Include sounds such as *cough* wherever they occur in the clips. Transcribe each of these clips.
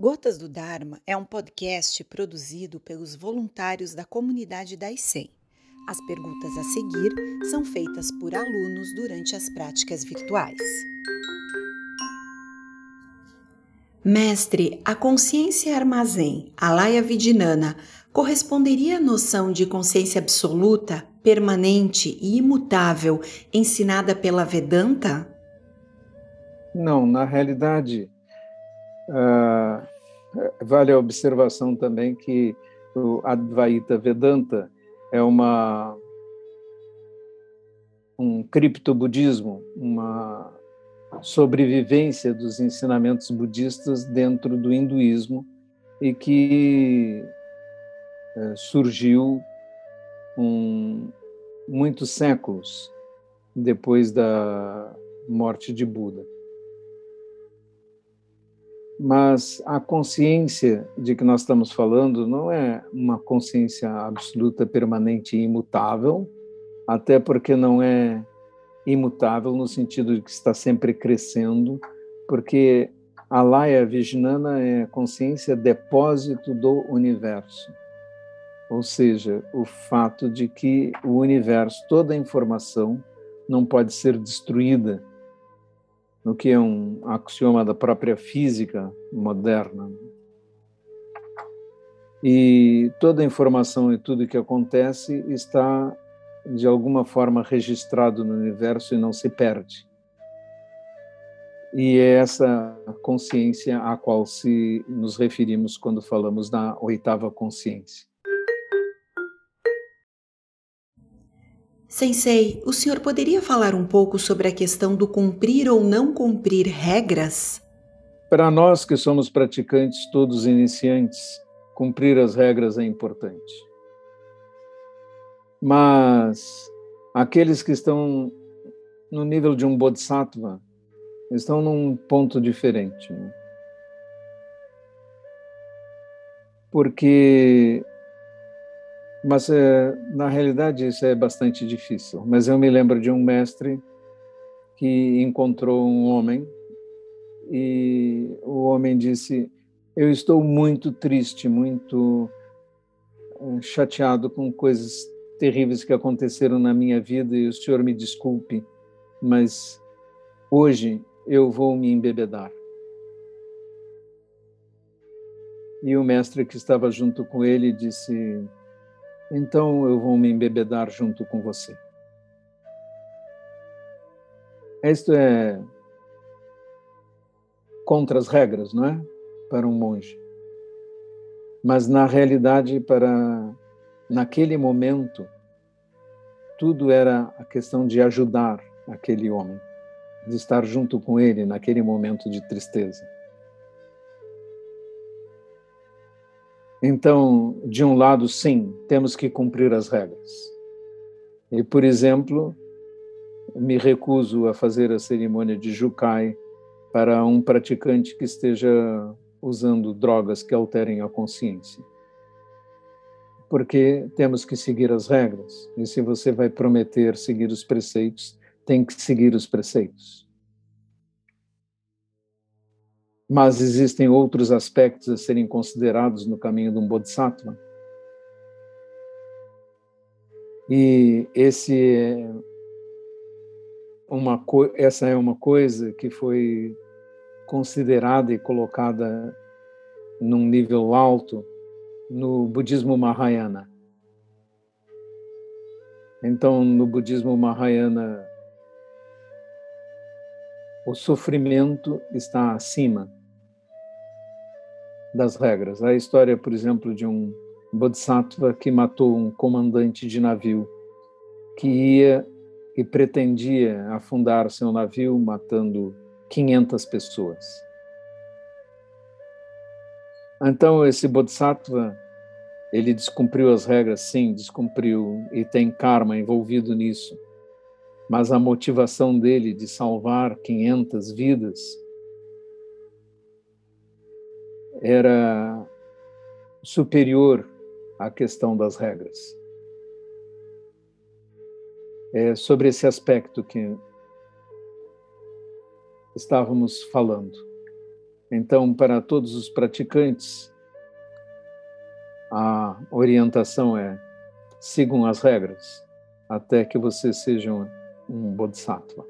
Gotas do Dharma é um podcast produzido pelos voluntários da comunidade da ICEM. As perguntas a seguir são feitas por alunos durante as práticas virtuais. Mestre, a consciência armazém, Alaya Vidinana, corresponderia à noção de consciência absoluta, permanente e imutável ensinada pela Vedanta? Não, na realidade, vale a observação também que o Advaita Vedanta é uma um criptobudismo, uma sobrevivência dos ensinamentos budistas dentro do hinduísmo e que é, surgiu um, muitos séculos depois da morte de Buda. Mas a consciência de que nós estamos falando não é uma consciência absoluta, permanente e imutável, até porque não é imutável no sentido de que está sempre crescendo, porque a Laya Vijnana é consciência depósito do universo. Ou seja, o fato de que o universo, toda a informação, não pode ser destruída no que é um axioma da própria física moderna. E toda a informação e tudo que acontece está, de alguma forma, registrado no universo e não se perde. E é essa consciência a qual se nos referimos quando falamos da oitava consciência. Sensei, o senhor poderia falar um pouco sobre a questão do cumprir ou não cumprir regras? Para nós que somos praticantes, todos iniciantes, cumprir as regras é importante. Mas aqueles que estão no nível de um bodhisattva estão num ponto diferente. Né? Porque mas, é, na realidade, isso é bastante difícil. Mas eu me lembro de um mestre que encontrou um homem e o homem disse: Eu estou muito triste, muito é, chateado com coisas terríveis que aconteceram na minha vida e o senhor me desculpe, mas hoje eu vou me embebedar. E o mestre que estava junto com ele disse: então eu vou me embebedar junto com você. Isto é contra as regras, não é? Para um monge. Mas na realidade, para naquele momento, tudo era a questão de ajudar aquele homem, de estar junto com ele naquele momento de tristeza. Então, de um lado, sim, temos que cumprir as regras. E, por exemplo, me recuso a fazer a cerimônia de Jukai para um praticante que esteja usando drogas que alterem a consciência. Porque temos que seguir as regras. E se você vai prometer seguir os preceitos, tem que seguir os preceitos. Mas existem outros aspectos a serem considerados no caminho de um bodhisattva. E esse é uma essa é uma coisa que foi considerada e colocada num nível alto no budismo Mahayana. Então, no budismo Mahayana, o sofrimento está acima das regras. A história, por exemplo, de um bodhisattva que matou um comandante de navio que ia e pretendia afundar seu navio matando 500 pessoas. Então esse bodhisattva ele descumpriu as regras, sim, descumpriu e tem karma envolvido nisso. Mas a motivação dele de salvar 500 vidas era superior à questão das regras. É sobre esse aspecto que estávamos falando. Então, para todos os praticantes, a orientação é sigam as regras até que você seja um, um bodhisattva.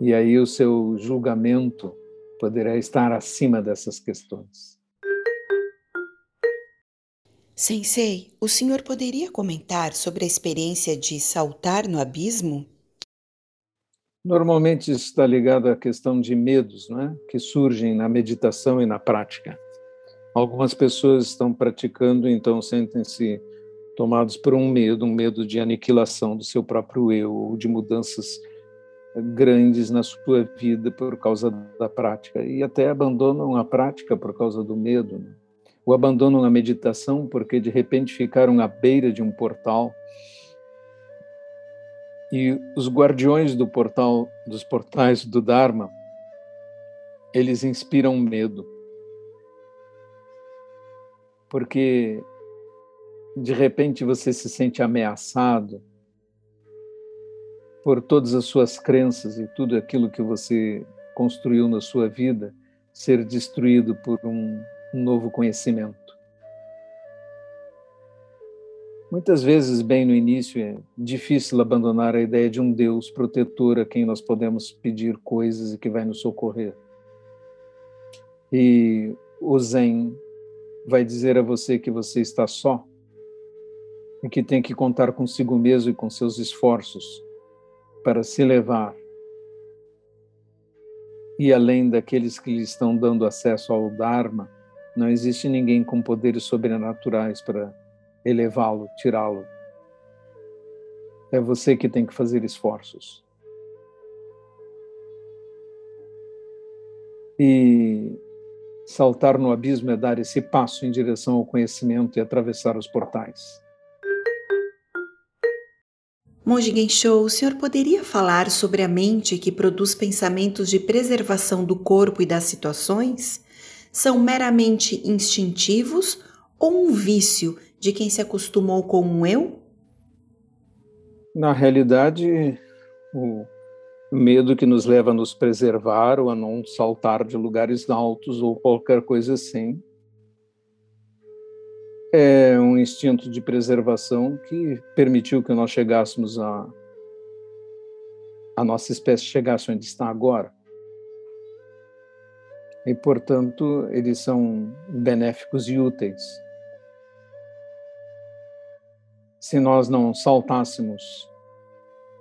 E aí o seu julgamento poderá estar acima dessas questões. Sensei, o senhor poderia comentar sobre a experiência de saltar no abismo? Normalmente isso está ligado à questão de medos, né, que surgem na meditação e na prática. Algumas pessoas estão praticando, então sentem-se tomados por um medo, um medo de aniquilação do seu próprio eu, ou de mudanças grandes na sua vida por causa da prática, e até abandonam a prática por causa do medo. Né? O abandonam a meditação porque de repente ficaram à beira de um portal e os guardiões do portal, dos portais do Dharma, eles inspiram medo. Porque de repente você se sente ameaçado por todas as suas crenças e tudo aquilo que você construiu na sua vida ser destruído por um novo conhecimento. Muitas vezes, bem no início, é difícil abandonar a ideia de um Deus protetor a quem nós podemos pedir coisas e que vai nos socorrer. E o Zen vai dizer a você que você está só e que tem que contar consigo mesmo e com seus esforços para se levar. E além daqueles que lhe estão dando acesso ao Dharma, não existe ninguém com poderes sobrenaturais para elevá-lo, tirá-lo. É você que tem que fazer esforços. E saltar no abismo é dar esse passo em direção ao conhecimento e atravessar os portais. Monge Genshou, o senhor poderia falar sobre a mente que produz pensamentos de preservação do corpo e das situações? São meramente instintivos ou um vício de quem se acostumou com um eu? Na realidade, o medo que nos leva a nos preservar ou a não saltar de lugares altos ou qualquer coisa assim é um instinto de preservação que permitiu que nós chegássemos a a nossa espécie chegasse onde está agora. E, portanto, eles são benéficos e úteis. se nós não saltássemos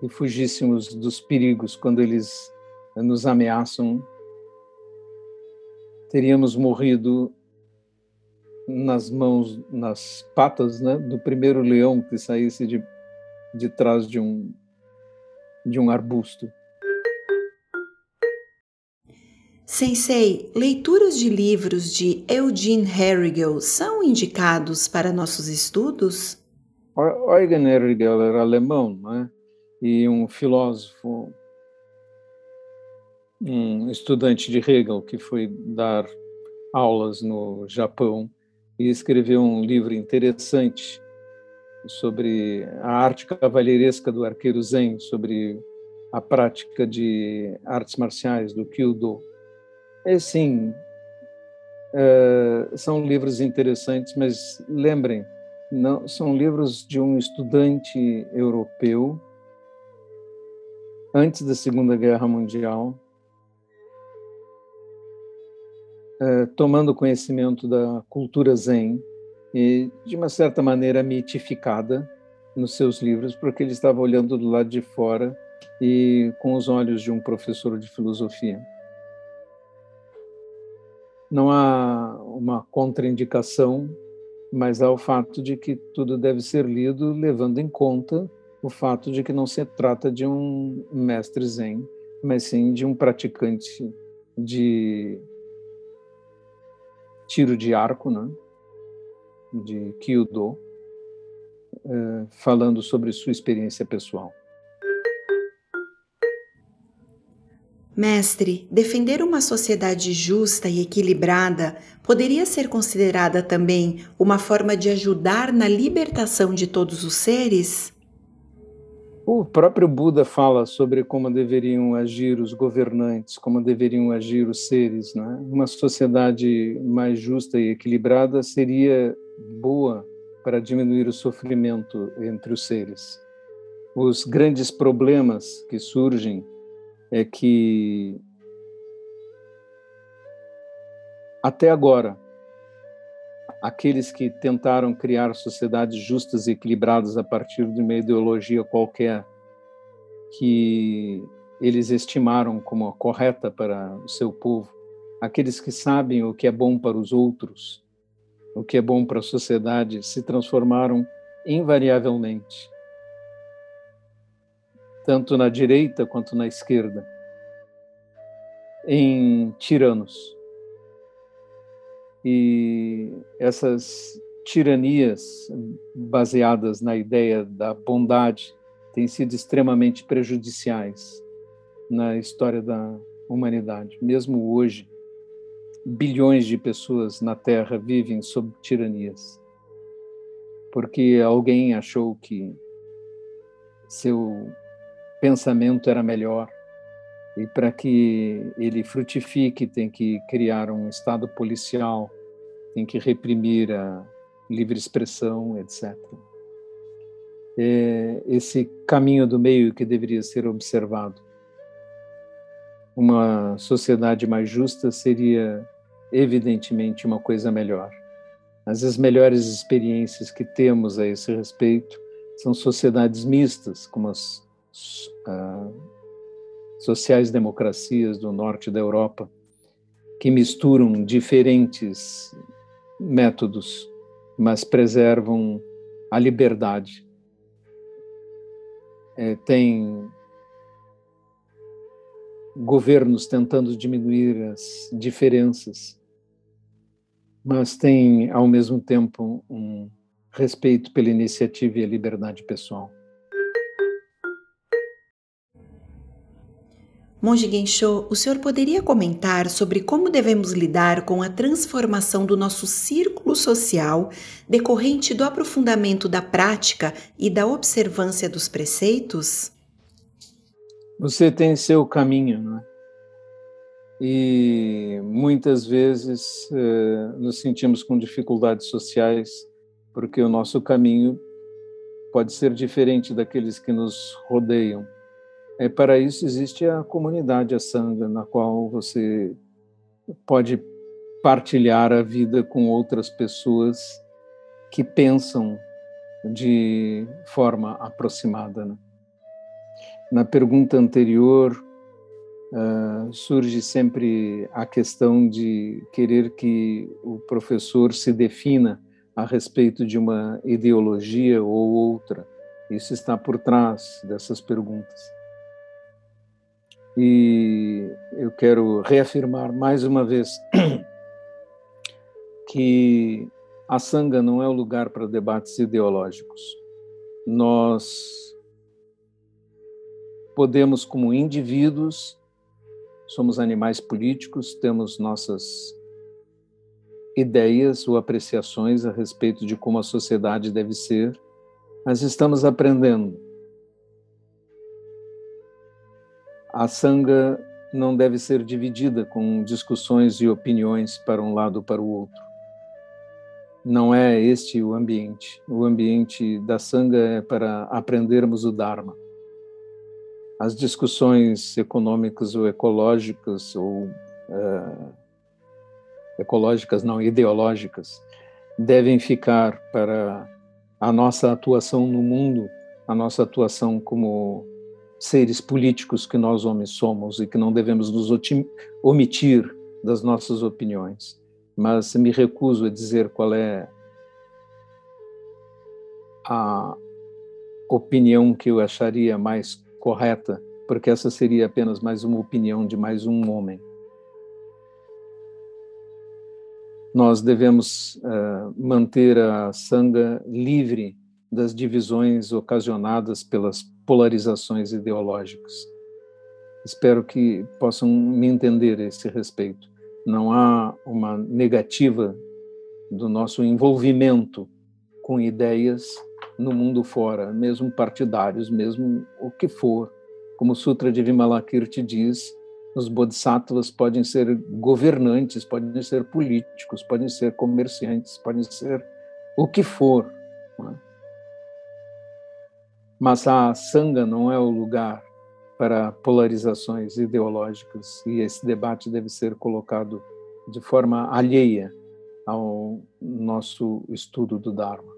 e fugíssemos dos perigos quando eles nos ameaçam, teríamos morrido nas mãos, nas patas né, do primeiro leão que saísse de, de trás de um, de um arbusto. Sensei, leituras de livros de Eugene Herrigel são indicados para nossos estudos? Eugen Herrigel era alemão, né? e um filósofo, um estudante de Hegel que foi dar aulas no Japão e escreveu um livro interessante sobre a arte cavalheiresca do arqueiro Zen, sobre a prática de artes marciais, do Kyudo. É sim, é, são livros interessantes, mas lembrem, não, são livros de um estudante europeu antes da Segunda Guerra Mundial, é, tomando conhecimento da cultura zen e, de uma certa maneira, mitificada nos seus livros, porque ele estava olhando do lado de fora e com os olhos de um professor de filosofia. Não há uma contraindicação mas há o fato de que tudo deve ser lido levando em conta o fato de que não se trata de um mestre zen, mas sim de um praticante de tiro de arco, né? de Kyudo, eh, falando sobre sua experiência pessoal. Mestre, defender uma sociedade justa e equilibrada poderia ser considerada também uma forma de ajudar na libertação de todos os seres? O próprio Buda fala sobre como deveriam agir os governantes, como deveriam agir os seres. Né? Uma sociedade mais justa e equilibrada seria boa para diminuir o sofrimento entre os seres. Os grandes problemas que surgem é que até agora aqueles que tentaram criar sociedades justas e equilibradas a partir de uma ideologia qualquer que eles estimaram como correta para o seu povo, aqueles que sabem o que é bom para os outros, o que é bom para a sociedade, se transformaram invariavelmente, tanto na direita quanto na esquerda, em tiranos e essas tiranias baseadas na ideia da bondade têm sido extremamente prejudiciais na história da humanidade. Mesmo hoje, bilhões de pessoas na Terra vivem sob tiranias, porque alguém achou que seu pensamento era melhor e para que ele frutifique tem que criar um estado policial tem que reprimir a livre expressão, etc. É esse caminho do meio que deveria ser observado. Uma sociedade mais justa seria, evidentemente, uma coisa melhor. Mas as melhores experiências que temos a esse respeito são sociedades mistas, como as uh, sociais-democracias do norte da Europa, que misturam diferentes métodos, mas preservam a liberdade. É, tem governos tentando diminuir as diferenças, mas tem, ao mesmo tempo, um respeito pela iniciativa e a liberdade pessoal. Monge Gensho, o senhor poderia comentar sobre como devemos lidar com a transformação do nosso círculo social decorrente do aprofundamento da prática e da observância dos preceitos? Você tem seu caminho, não é? E muitas vezes eh, nos sentimos com dificuldades sociais porque o nosso caminho pode ser diferente daqueles que nos rodeiam. É, para isso existe a comunidade, a Sangha, na qual você pode partilhar a vida com outras pessoas que pensam de forma aproximada. Né? Na pergunta anterior, uh, surge sempre a questão de querer que o professor se defina a respeito de uma ideologia ou outra. Isso está por trás dessas perguntas. E eu quero reafirmar mais uma vez *clears throat* que a Sangha não é o lugar para debates ideológicos. Nós podemos, como indivíduos, somos animais políticos, temos nossas ideias ou apreciações a respeito de como a sociedade deve ser, mas estamos aprendendo a sanga não deve ser dividida com discussões e opiniões para um lado ou para o outro. Não é este o ambiente. O ambiente da sanga é para aprendermos o Dharma. As discussões econômicas ou ecológicas ou uh, ecológicas não ideológicas devem ficar para a nossa atuação no mundo, a nossa atuação como seres políticos que nós homens somos e que não devemos nos omitir das nossas opiniões. Mas me recuso a dizer qual é a opinião que eu acharia mais correta, porque essa seria apenas mais uma opinião de mais um homem. Nós devemos uh, manter a sanga livre das divisões ocasionadas pelas polarizações ideológicas. Espero que possam me entender a esse respeito. Não há uma negativa do nosso envolvimento com ideias no mundo fora, mesmo partidários, mesmo o que for. Como o Sutra de Vimalakirti diz, os bodhisattvas podem ser governantes, podem ser políticos, podem ser comerciantes, podem ser o que for. É? Mas a sanga não é o lugar para polarizações ideológicas e esse debate deve ser colocado de forma alheia ao nosso estudo do Dharma.